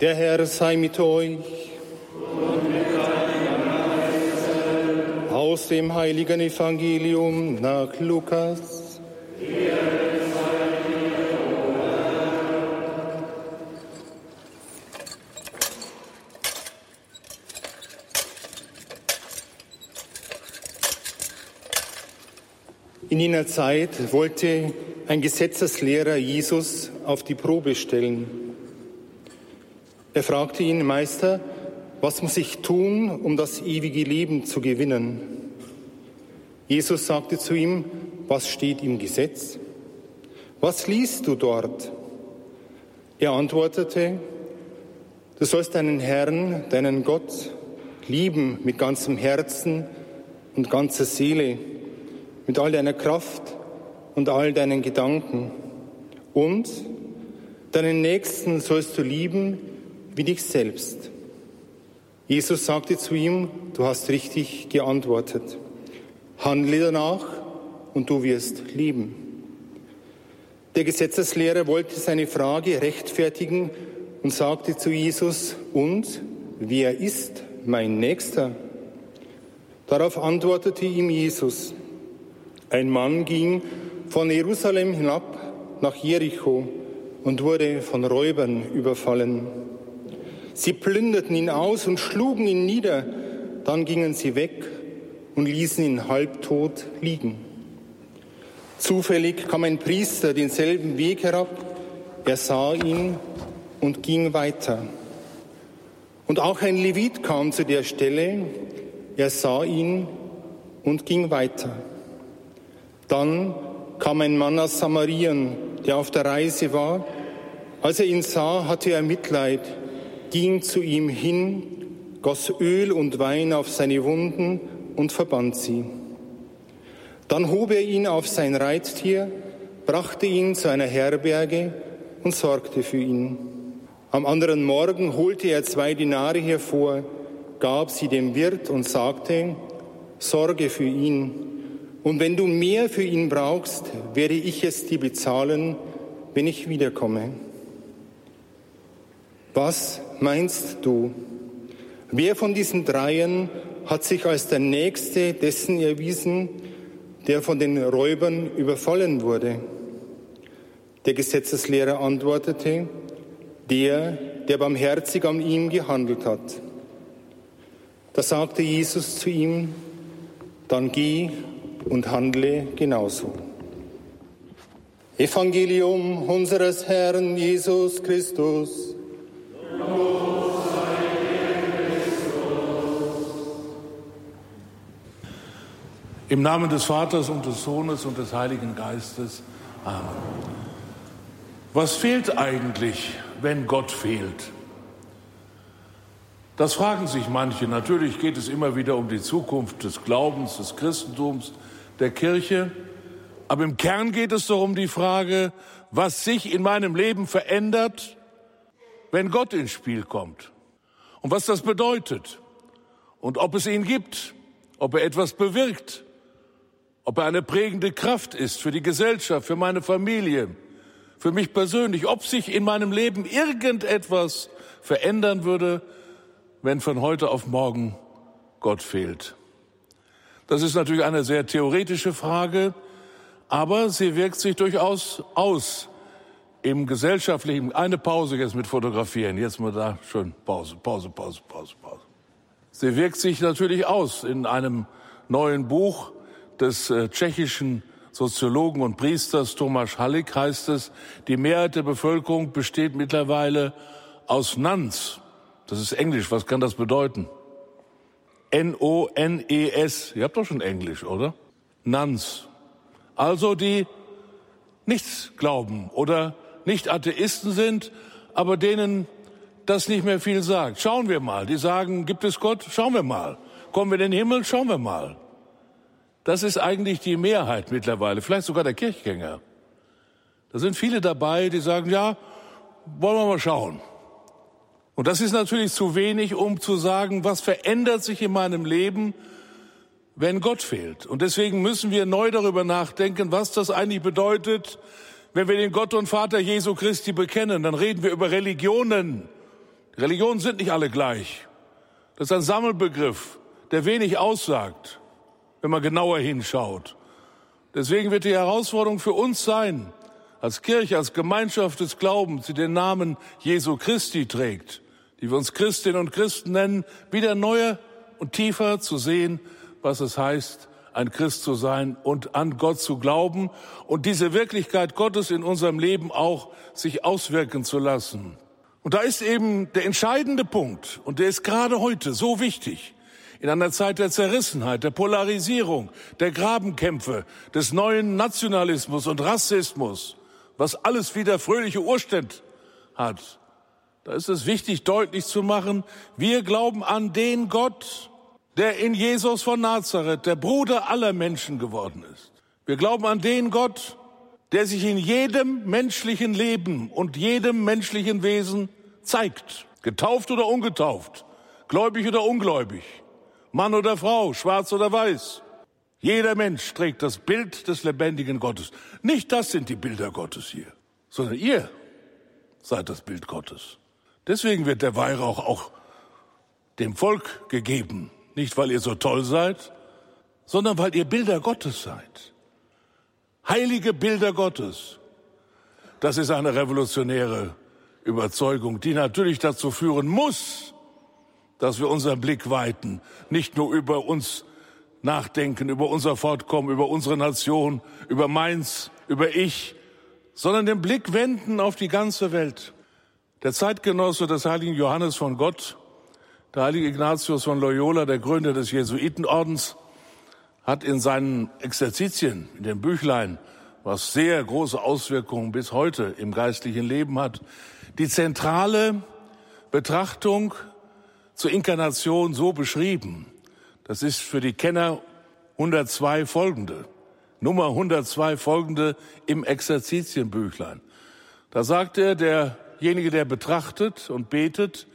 Der Herr sei mit euch. Aus dem heiligen Evangelium nach Lukas. In jener Zeit wollte ein Gesetzeslehrer Jesus auf die Probe stellen. Er fragte ihn, Meister, was muss ich tun, um das ewige Leben zu gewinnen? Jesus sagte zu ihm, was steht im Gesetz? Was liest du dort? Er antwortete, du sollst deinen Herrn, deinen Gott, lieben mit ganzem Herzen und ganzer Seele, mit all deiner Kraft und all deinen Gedanken. Und deinen Nächsten sollst du lieben wie dich selbst. Jesus sagte zu ihm, du hast richtig geantwortet. Handle danach und du wirst leben. Der Gesetzeslehrer wollte seine Frage rechtfertigen und sagte zu Jesus, und wer ist mein Nächster? Darauf antwortete ihm Jesus, ein Mann ging von Jerusalem hinab nach Jericho und wurde von Räubern überfallen. Sie plünderten ihn aus und schlugen ihn nieder. Dann gingen sie weg und ließen ihn halbtot liegen. Zufällig kam ein Priester denselben Weg herab. Er sah ihn und ging weiter. Und auch ein Levit kam zu der Stelle. Er sah ihn und ging weiter. Dann kam ein Mann aus Samarien, der auf der Reise war. Als er ihn sah, hatte er Mitleid ging zu ihm hin, goss Öl und Wein auf seine Wunden und verband sie. Dann hob er ihn auf sein Reittier, brachte ihn zu einer Herberge und sorgte für ihn. Am anderen Morgen holte er zwei Dinare hervor, gab sie dem Wirt und sagte, Sorge für ihn, und wenn du mehr für ihn brauchst, werde ich es dir bezahlen, wenn ich wiederkomme. Was meinst du? Wer von diesen dreien hat sich als der Nächste dessen erwiesen, der von den Räubern überfallen wurde? Der Gesetzeslehrer antwortete, der, der barmherzig an ihm gehandelt hat. Da sagte Jesus zu ihm, dann geh und handle genauso. Evangelium unseres Herrn Jesus Christus. Im Namen des Vaters und des Sohnes und des Heiligen Geistes. Amen. Was fehlt eigentlich, wenn Gott fehlt? Das fragen sich manche. Natürlich geht es immer wieder um die Zukunft des Glaubens, des Christentums, der Kirche. Aber im Kern geht es doch um die Frage, was sich in meinem Leben verändert, wenn Gott ins Spiel kommt. Und was das bedeutet. Und ob es ihn gibt, ob er etwas bewirkt ob er eine prägende Kraft ist für die Gesellschaft, für meine Familie, für mich persönlich, ob sich in meinem Leben irgendetwas verändern würde, wenn von heute auf morgen Gott fehlt. Das ist natürlich eine sehr theoretische Frage, aber sie wirkt sich durchaus aus im gesellschaftlichen. Eine Pause jetzt mit Fotografieren. Jetzt mal da schön Pause, Pause, Pause, Pause, Pause. Sie wirkt sich natürlich aus in einem neuen Buch, des äh, tschechischen Soziologen und Priesters Tomasz Hallik heißt es, die Mehrheit der Bevölkerung besteht mittlerweile aus Nuns. Das ist Englisch. Was kann das bedeuten? N-O-N-E-S. Ihr habt doch schon Englisch, oder? Nuns. Also die nichts glauben oder nicht Atheisten sind, aber denen das nicht mehr viel sagt. Schauen wir mal. Die sagen, gibt es Gott? Schauen wir mal. Kommen wir in den Himmel? Schauen wir mal. Das ist eigentlich die Mehrheit mittlerweile, vielleicht sogar der Kirchgänger. Da sind viele dabei, die sagen, ja, wollen wir mal schauen. Und das ist natürlich zu wenig, um zu sagen, was verändert sich in meinem Leben, wenn Gott fehlt. Und deswegen müssen wir neu darüber nachdenken, was das eigentlich bedeutet, wenn wir den Gott und Vater Jesu Christi bekennen. Dann reden wir über Religionen, Religionen sind nicht alle gleich. Das ist ein Sammelbegriff, der wenig aussagt, wenn man genauer hinschaut. Deswegen wird die Herausforderung für uns sein, als Kirche, als Gemeinschaft des Glaubens, die den Namen Jesu Christi trägt, die wir uns Christinnen und Christen nennen, wieder neuer und tiefer zu sehen, was es heißt, ein Christ zu sein und an Gott zu glauben und diese Wirklichkeit Gottes in unserem Leben auch sich auswirken zu lassen. Und da ist eben der entscheidende Punkt, und der ist gerade heute so wichtig, in einer Zeit der Zerrissenheit, der Polarisierung, der Grabenkämpfe, des neuen Nationalismus und Rassismus, was alles wieder fröhliche Urstände hat. Da ist es wichtig, deutlich zu machen, wir glauben an den Gott, der in Jesus von Nazareth der Bruder aller Menschen geworden ist. Wir glauben an den Gott, der sich in jedem menschlichen Leben und jedem menschlichen Wesen zeigt. Getauft oder ungetauft, gläubig oder ungläubig, Mann oder Frau, schwarz oder weiß. Jeder Mensch trägt das Bild des lebendigen Gottes. Nicht das sind die Bilder Gottes hier, sondern ihr seid das Bild Gottes. Deswegen wird der Weihrauch auch dem Volk gegeben, nicht, weil ihr so toll seid, sondern weil ihr Bilder Gottes seid. Heilige Bilder Gottes. Das ist eine revolutionäre Überzeugung, die natürlich dazu führen muss, dass wir unseren Blick weiten, nicht nur über uns nachdenken, über unser Fortkommen, über unsere Nation, über meins, über ich, sondern den Blick wenden auf die ganze Welt. Der Zeitgenosse des heiligen Johannes von Gott der heilige Ignatius von Loyola, der Gründer des Jesuitenordens, hat in seinen Exerzitien, in dem Büchlein, was sehr große Auswirkungen bis heute im geistlichen Leben hat, die zentrale Betrachtung zur Inkarnation so beschrieben. Das ist für die Kenner 102 folgende. Nummer 102 folgende im Exerzitienbüchlein. Da sagt er, derjenige, der betrachtet und betet,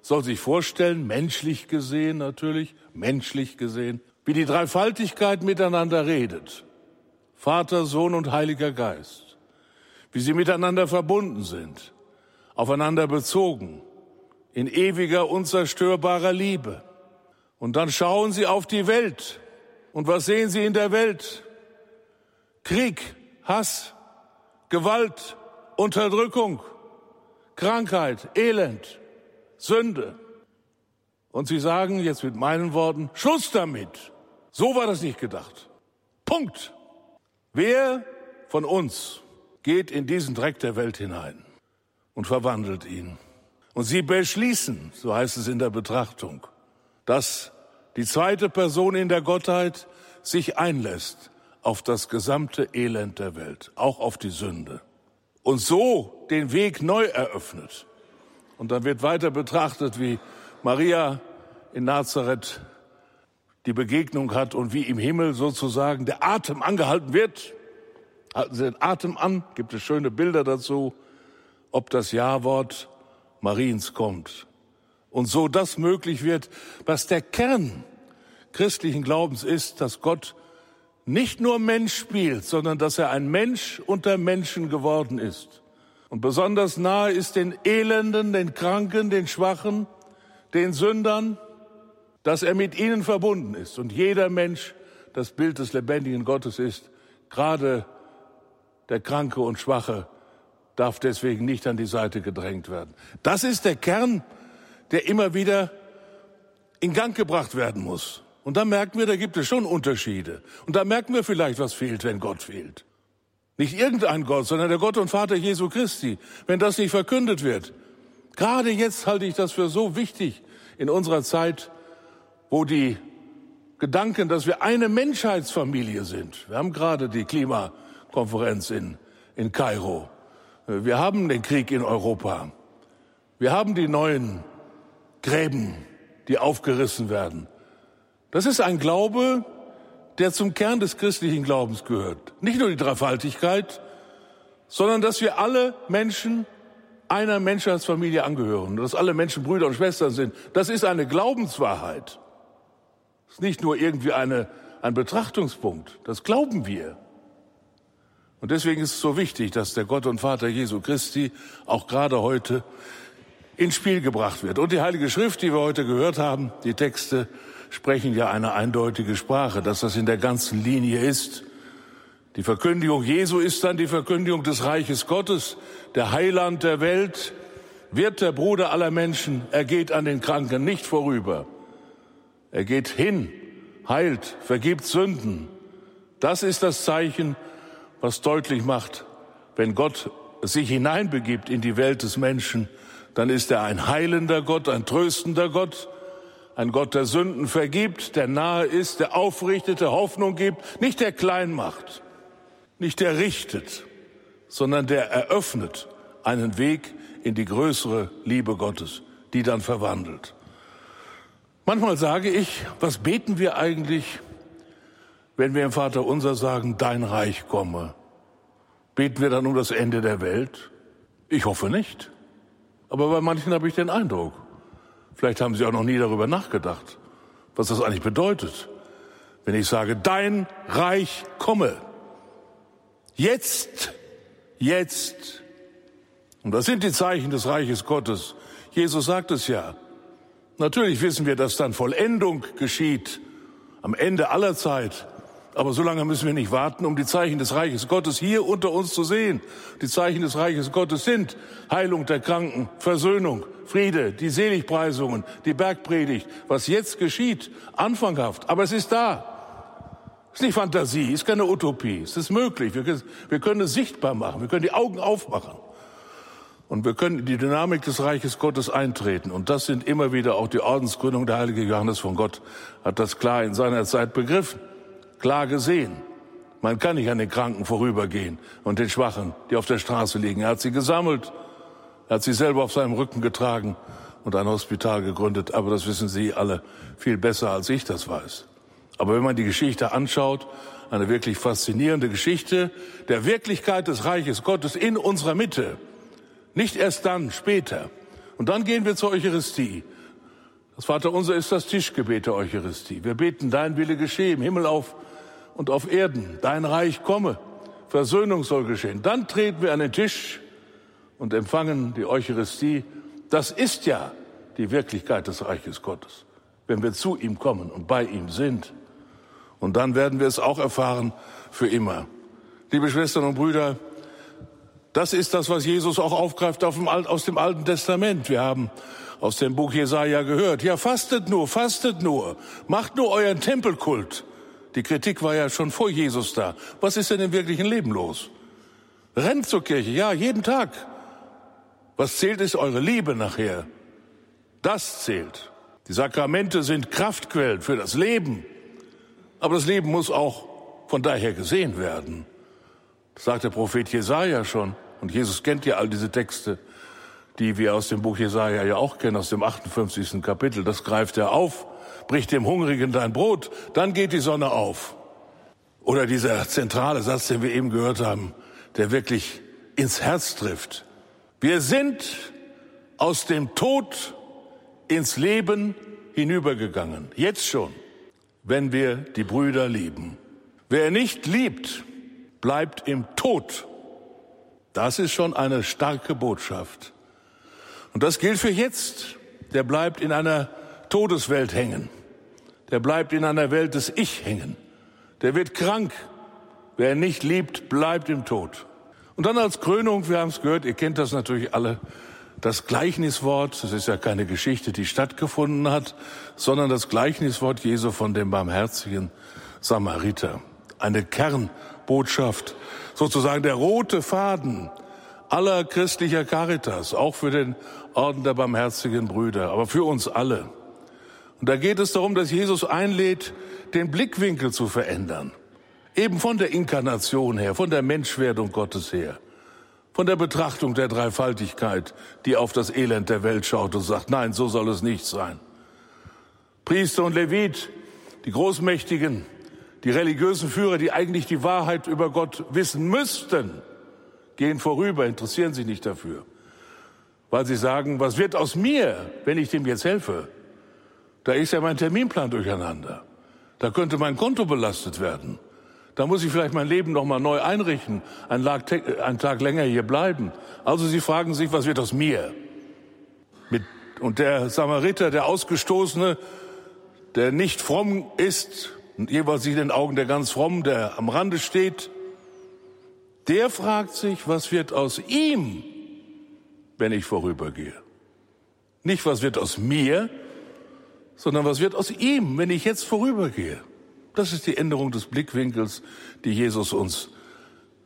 soll sich vorstellen, menschlich gesehen natürlich, menschlich gesehen, wie die Dreifaltigkeit miteinander redet. Vater, Sohn und Heiliger Geist. Wie sie miteinander verbunden sind, aufeinander bezogen, in ewiger, unzerstörbarer Liebe. Und dann schauen sie auf die Welt. Und was sehen sie in der Welt? Krieg, Hass, Gewalt, Unterdrückung, Krankheit, Elend, Sünde. Und Sie sagen jetzt mit meinen Worten, Schluss damit. So war das nicht gedacht. Punkt. Wer von uns geht in diesen Dreck der Welt hinein und verwandelt ihn? Und Sie beschließen, so heißt es in der Betrachtung, dass die zweite Person in der Gottheit sich einlässt auf das gesamte Elend der Welt, auch auf die Sünde. Und so den Weg neu eröffnet und dann wird weiter betrachtet, wie Maria in Nazareth die Begegnung hat und wie im Himmel sozusagen der Atem angehalten wird. Halten Sie den Atem an, gibt es schöne Bilder dazu, ob das Ja-Wort Mariens kommt. Und so das möglich wird, was der Kern christlichen Glaubens ist, dass Gott nicht nur Mensch spielt, sondern dass er ein Mensch unter Menschen geworden ist. Und besonders nahe ist den Elenden, den Kranken, den Schwachen, den Sündern, dass er mit ihnen verbunden ist. Und jeder Mensch das Bild des lebendigen Gottes ist. Gerade der Kranke und Schwache darf deswegen nicht an die Seite gedrängt werden. Das ist der Kern, der immer wieder in Gang gebracht werden muss. Und da merken wir, da gibt es schon Unterschiede. Und da merken wir vielleicht, was fehlt, wenn Gott fehlt. Nicht irgendein Gott, sondern der Gott und Vater Jesu Christi. Wenn das nicht verkündet wird, gerade jetzt halte ich das für so wichtig in unserer Zeit, wo die Gedanken, dass wir eine Menschheitsfamilie sind. Wir haben gerade die Klimakonferenz in, in Kairo. Wir haben den Krieg in Europa. Wir haben die neuen Gräben, die aufgerissen werden. Das ist ein Glaube, der zum Kern des christlichen Glaubens gehört. Nicht nur die Dreifaltigkeit, sondern dass wir alle Menschen einer Menschheitsfamilie angehören, dass alle Menschen Brüder und Schwestern sind. Das ist eine Glaubenswahrheit. Das ist nicht nur irgendwie eine, ein Betrachtungspunkt. Das glauben wir. Und deswegen ist es so wichtig, dass der Gott und Vater Jesu Christi auch gerade heute ins Spiel gebracht wird. Und die Heilige Schrift, die wir heute gehört haben, die Texte sprechen ja eine eindeutige Sprache, dass das in der ganzen Linie ist. Die Verkündigung Jesu ist dann die Verkündigung des Reiches Gottes, der Heiland der Welt, wird der Bruder aller Menschen, er geht an den Kranken nicht vorüber. Er geht hin, heilt, vergibt Sünden. Das ist das Zeichen, was deutlich macht, wenn Gott sich hineinbegibt in die Welt des Menschen, dann ist er ein heilender Gott, ein tröstender Gott, ein Gott, der Sünden vergibt, der nahe ist, der aufrichtet, der Hoffnung gibt, nicht der klein macht, nicht der richtet, sondern der eröffnet einen Weg in die größere Liebe Gottes, die dann verwandelt. Manchmal sage ich, was beten wir eigentlich, wenn wir im Vater unser sagen, dein Reich komme? Beten wir dann um das Ende der Welt? Ich hoffe nicht. Aber bei manchen habe ich den Eindruck. Vielleicht haben sie auch noch nie darüber nachgedacht, was das eigentlich bedeutet. Wenn ich sage, dein Reich komme. Jetzt, jetzt. Und das sind die Zeichen des Reiches Gottes. Jesus sagt es ja. Natürlich wissen wir, dass dann Vollendung geschieht am Ende aller Zeit. Aber so lange müssen wir nicht warten, um die Zeichen des Reiches Gottes hier unter uns zu sehen. Die Zeichen des Reiches Gottes sind Heilung der Kranken, Versöhnung, Friede, die Seligpreisungen, die Bergpredigt. Was jetzt geschieht, anfanghaft, aber es ist da. Es ist nicht Fantasie, es ist keine Utopie, es ist möglich. Wir können, wir können es sichtbar machen, wir können die Augen aufmachen. Und wir können in die Dynamik des Reiches Gottes eintreten. Und das sind immer wieder auch die Ordensgründung. Der heilige Johannes von Gott hat das klar in seiner Zeit begriffen klar gesehen. Man kann nicht an den Kranken vorübergehen und den Schwachen, die auf der Straße liegen. Er hat sie gesammelt, er hat sie selber auf seinem Rücken getragen und ein Hospital gegründet. Aber das wissen Sie alle viel besser, als ich das weiß. Aber wenn man die Geschichte anschaut, eine wirklich faszinierende Geschichte der Wirklichkeit des Reiches Gottes in unserer Mitte. Nicht erst dann, später. Und dann gehen wir zur Eucharistie. Das Vaterunser ist das Tischgebet der Eucharistie. Wir beten, dein Wille geschehe im Himmel auf und auf Erden. Dein Reich komme. Versöhnung soll geschehen. Dann treten wir an den Tisch und empfangen die Eucharistie. Das ist ja die Wirklichkeit des Reiches Gottes, wenn wir zu ihm kommen und bei ihm sind. Und dann werden wir es auch erfahren für immer. Liebe Schwestern und Brüder, das ist das, was Jesus auch aufgreift aus dem Alten Testament. Wir haben aus dem Buch Jesaja gehört. Ja, fastet nur, fastet nur, macht nur euren Tempelkult. Die Kritik war ja schon vor Jesus da. Was ist denn im wirklichen Leben los? Rennt zur Kirche, ja, jeden Tag. Was zählt, ist eure Liebe nachher. Das zählt. Die Sakramente sind Kraftquellen für das Leben. Aber das Leben muss auch von daher gesehen werden. Das sagt der Prophet Jesaja schon. Und Jesus kennt ja all diese Texte, die wir aus dem Buch Jesaja ja auch kennen, aus dem 58. Kapitel. Das greift er auf bricht dem Hungrigen dein Brot, dann geht die Sonne auf. Oder dieser zentrale Satz, den wir eben gehört haben, der wirklich ins Herz trifft. Wir sind aus dem Tod ins Leben hinübergegangen. Jetzt schon, wenn wir die Brüder lieben. Wer nicht liebt, bleibt im Tod. Das ist schon eine starke Botschaft. Und das gilt für jetzt. Der bleibt in einer Todeswelt hängen der bleibt in einer Welt des Ich hängen. Der wird krank. Wer nicht liebt, bleibt im Tod. Und dann als Krönung, wir haben es gehört, ihr kennt das natürlich alle, das Gleichniswort, das ist ja keine Geschichte, die stattgefunden hat, sondern das Gleichniswort Jesu von dem barmherzigen Samariter. Eine Kernbotschaft, sozusagen der rote Faden aller christlicher Caritas, auch für den Orden der barmherzigen Brüder, aber für uns alle. Und da geht es darum, dass Jesus einlädt, den Blickwinkel zu verändern. Eben von der Inkarnation her, von der Menschwerdung Gottes her, von der Betrachtung der Dreifaltigkeit, die auf das Elend der Welt schaut und sagt, nein, so soll es nicht sein. Priester und Levit, die Großmächtigen, die religiösen Führer, die eigentlich die Wahrheit über Gott wissen müssten, gehen vorüber, interessieren sich nicht dafür, weil sie sagen, was wird aus mir, wenn ich dem jetzt helfe? Da ist ja mein Terminplan durcheinander. Da könnte mein Konto belastet werden. Da muss ich vielleicht mein Leben noch mal neu einrichten, einen Tag, einen Tag länger hier bleiben. Also Sie fragen sich, was wird aus mir? Mit Und der Samariter, der Ausgestoßene, der nicht fromm ist, jeweils in den Augen der ganz fromm, der am Rande steht, der fragt sich, was wird aus ihm, wenn ich vorübergehe? Nicht, was wird aus mir, sondern was wird aus ihm, wenn ich jetzt vorübergehe? Das ist die Änderung des Blickwinkels, die Jesus uns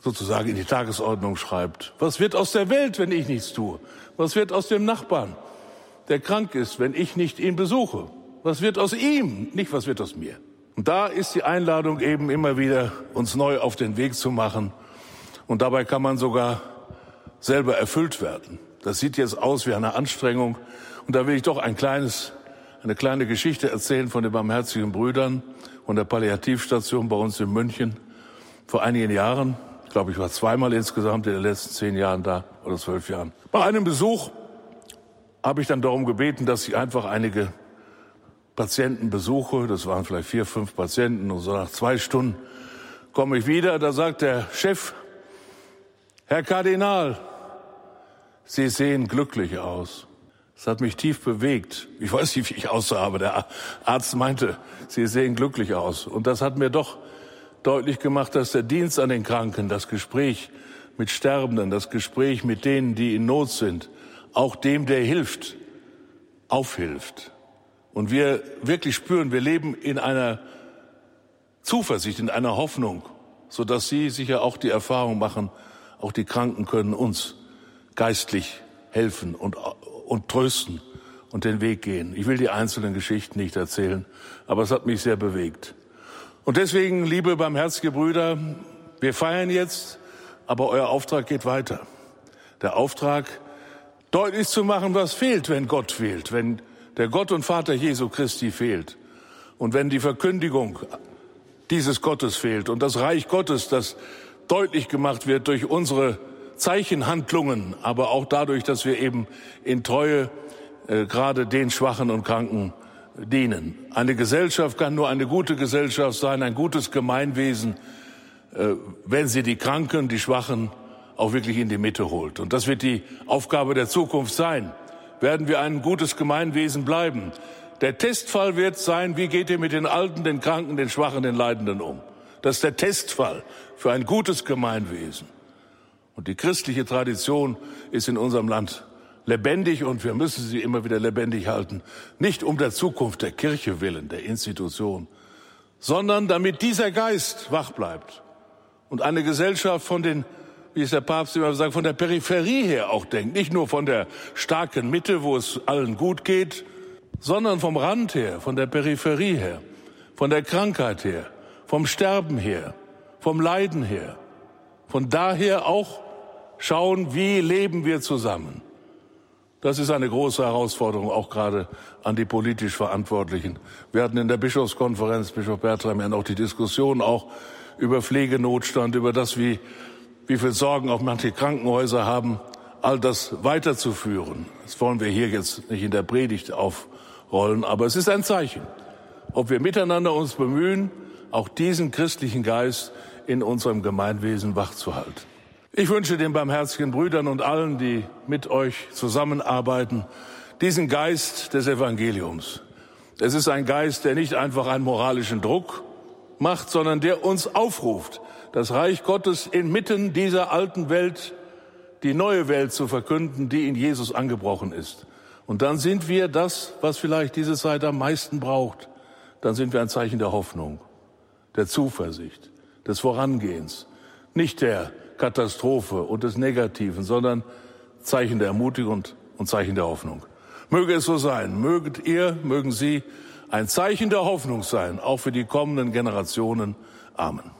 sozusagen in die Tagesordnung schreibt. Was wird aus der Welt, wenn ich nichts tue? Was wird aus dem Nachbarn, der krank ist, wenn ich nicht ihn besuche? Was wird aus ihm? Nicht, was wird aus mir? Und da ist die Einladung eben immer wieder, uns neu auf den Weg zu machen. Und dabei kann man sogar selber erfüllt werden. Das sieht jetzt aus wie eine Anstrengung. Und da will ich doch ein kleines, eine kleine Geschichte erzählen von den barmherzigen Brüdern und der Palliativstation bei uns in München vor einigen Jahren glaube ich, war zweimal insgesamt in den letzten zehn Jahren da oder zwölf Jahren. Bei einem Besuch habe ich dann darum gebeten, dass ich einfach einige Patienten besuche. Das waren vielleicht vier, fünf Patienten. Und so nach zwei Stunden komme ich wieder. Da sagt der Chef, Herr Kardinal, Sie sehen glücklich aus. Das hat mich tief bewegt. Ich weiß nicht, wie ich aussah, aber der Arzt meinte, Sie sehen glücklich aus. Und das hat mir doch deutlich gemacht, dass der Dienst an den Kranken, das Gespräch mit Sterbenden, das Gespräch mit denen, die in Not sind, auch dem, der hilft, aufhilft. Und wir wirklich spüren, wir leben in einer Zuversicht, in einer Hoffnung, so dass Sie sicher auch die Erfahrung machen, auch die Kranken können uns geistlich helfen und, und trösten und den Weg gehen. Ich will die einzelnen Geschichten nicht erzählen, aber es hat mich sehr bewegt. Und deswegen, liebe barmherzige Brüder, wir feiern jetzt, aber euer Auftrag geht weiter. Der Auftrag, deutlich zu machen, was fehlt, wenn Gott fehlt, wenn der Gott und Vater Jesu Christi fehlt und wenn die Verkündigung dieses Gottes fehlt und das Reich Gottes, das deutlich gemacht wird durch unsere Zeichenhandlungen, aber auch dadurch, dass wir eben in Treue äh, gerade den Schwachen und Kranken dienen. Eine Gesellschaft kann nur eine gute Gesellschaft sein, ein gutes Gemeinwesen, äh, wenn sie die Kranken, die Schwachen auch wirklich in die Mitte holt. Und das wird die Aufgabe der Zukunft sein. Werden wir ein gutes Gemeinwesen bleiben? Der Testfall wird sein, wie geht ihr mit den Alten, den Kranken, den Schwachen, den Leidenden um? Das ist der Testfall für ein gutes Gemeinwesen. Und die christliche Tradition ist in unserem Land lebendig und wir müssen sie immer wieder lebendig halten. Nicht um der Zukunft der Kirche willen, der Institution, sondern damit dieser Geist wach bleibt und eine Gesellschaft von den, wie es der Papst immer sagt, von der Peripherie her auch denkt. Nicht nur von der starken Mitte, wo es allen gut geht, sondern vom Rand her, von der Peripherie her, von der Krankheit her, vom Sterben her, vom Leiden her. Von daher auch schauen, wie leben wir zusammen. Das ist eine große Herausforderung, auch gerade an die politisch Verantwortlichen. Wir hatten in der Bischofskonferenz, Bischof Bertram, ja noch die Diskussion auch über Pflegenotstand, über das, wie, wie viel Sorgen auch manche Krankenhäuser haben, all das weiterzuführen. Das wollen wir hier jetzt nicht in der Predigt aufrollen, aber es ist ein Zeichen, ob wir miteinander uns bemühen, auch diesen christlichen Geist in unserem Gemeinwesen wachzuhalten. Ich wünsche den barmherzigen Brüdern und allen, die mit euch zusammenarbeiten, diesen Geist des Evangeliums. Es ist ein Geist, der nicht einfach einen moralischen Druck macht, sondern der uns aufruft, das Reich Gottes inmitten dieser alten Welt, die neue Welt zu verkünden, die in Jesus angebrochen ist. Und dann sind wir das, was vielleicht diese Zeit am meisten braucht. Dann sind wir ein Zeichen der Hoffnung, der Zuversicht, des Vorangehens, nicht der Katastrophe und des Negativen, sondern Zeichen der Ermutigung und Zeichen der Hoffnung. Möge es so sein. Möget ihr, mögen Sie ein Zeichen der Hoffnung sein, auch für die kommenden Generationen. Amen.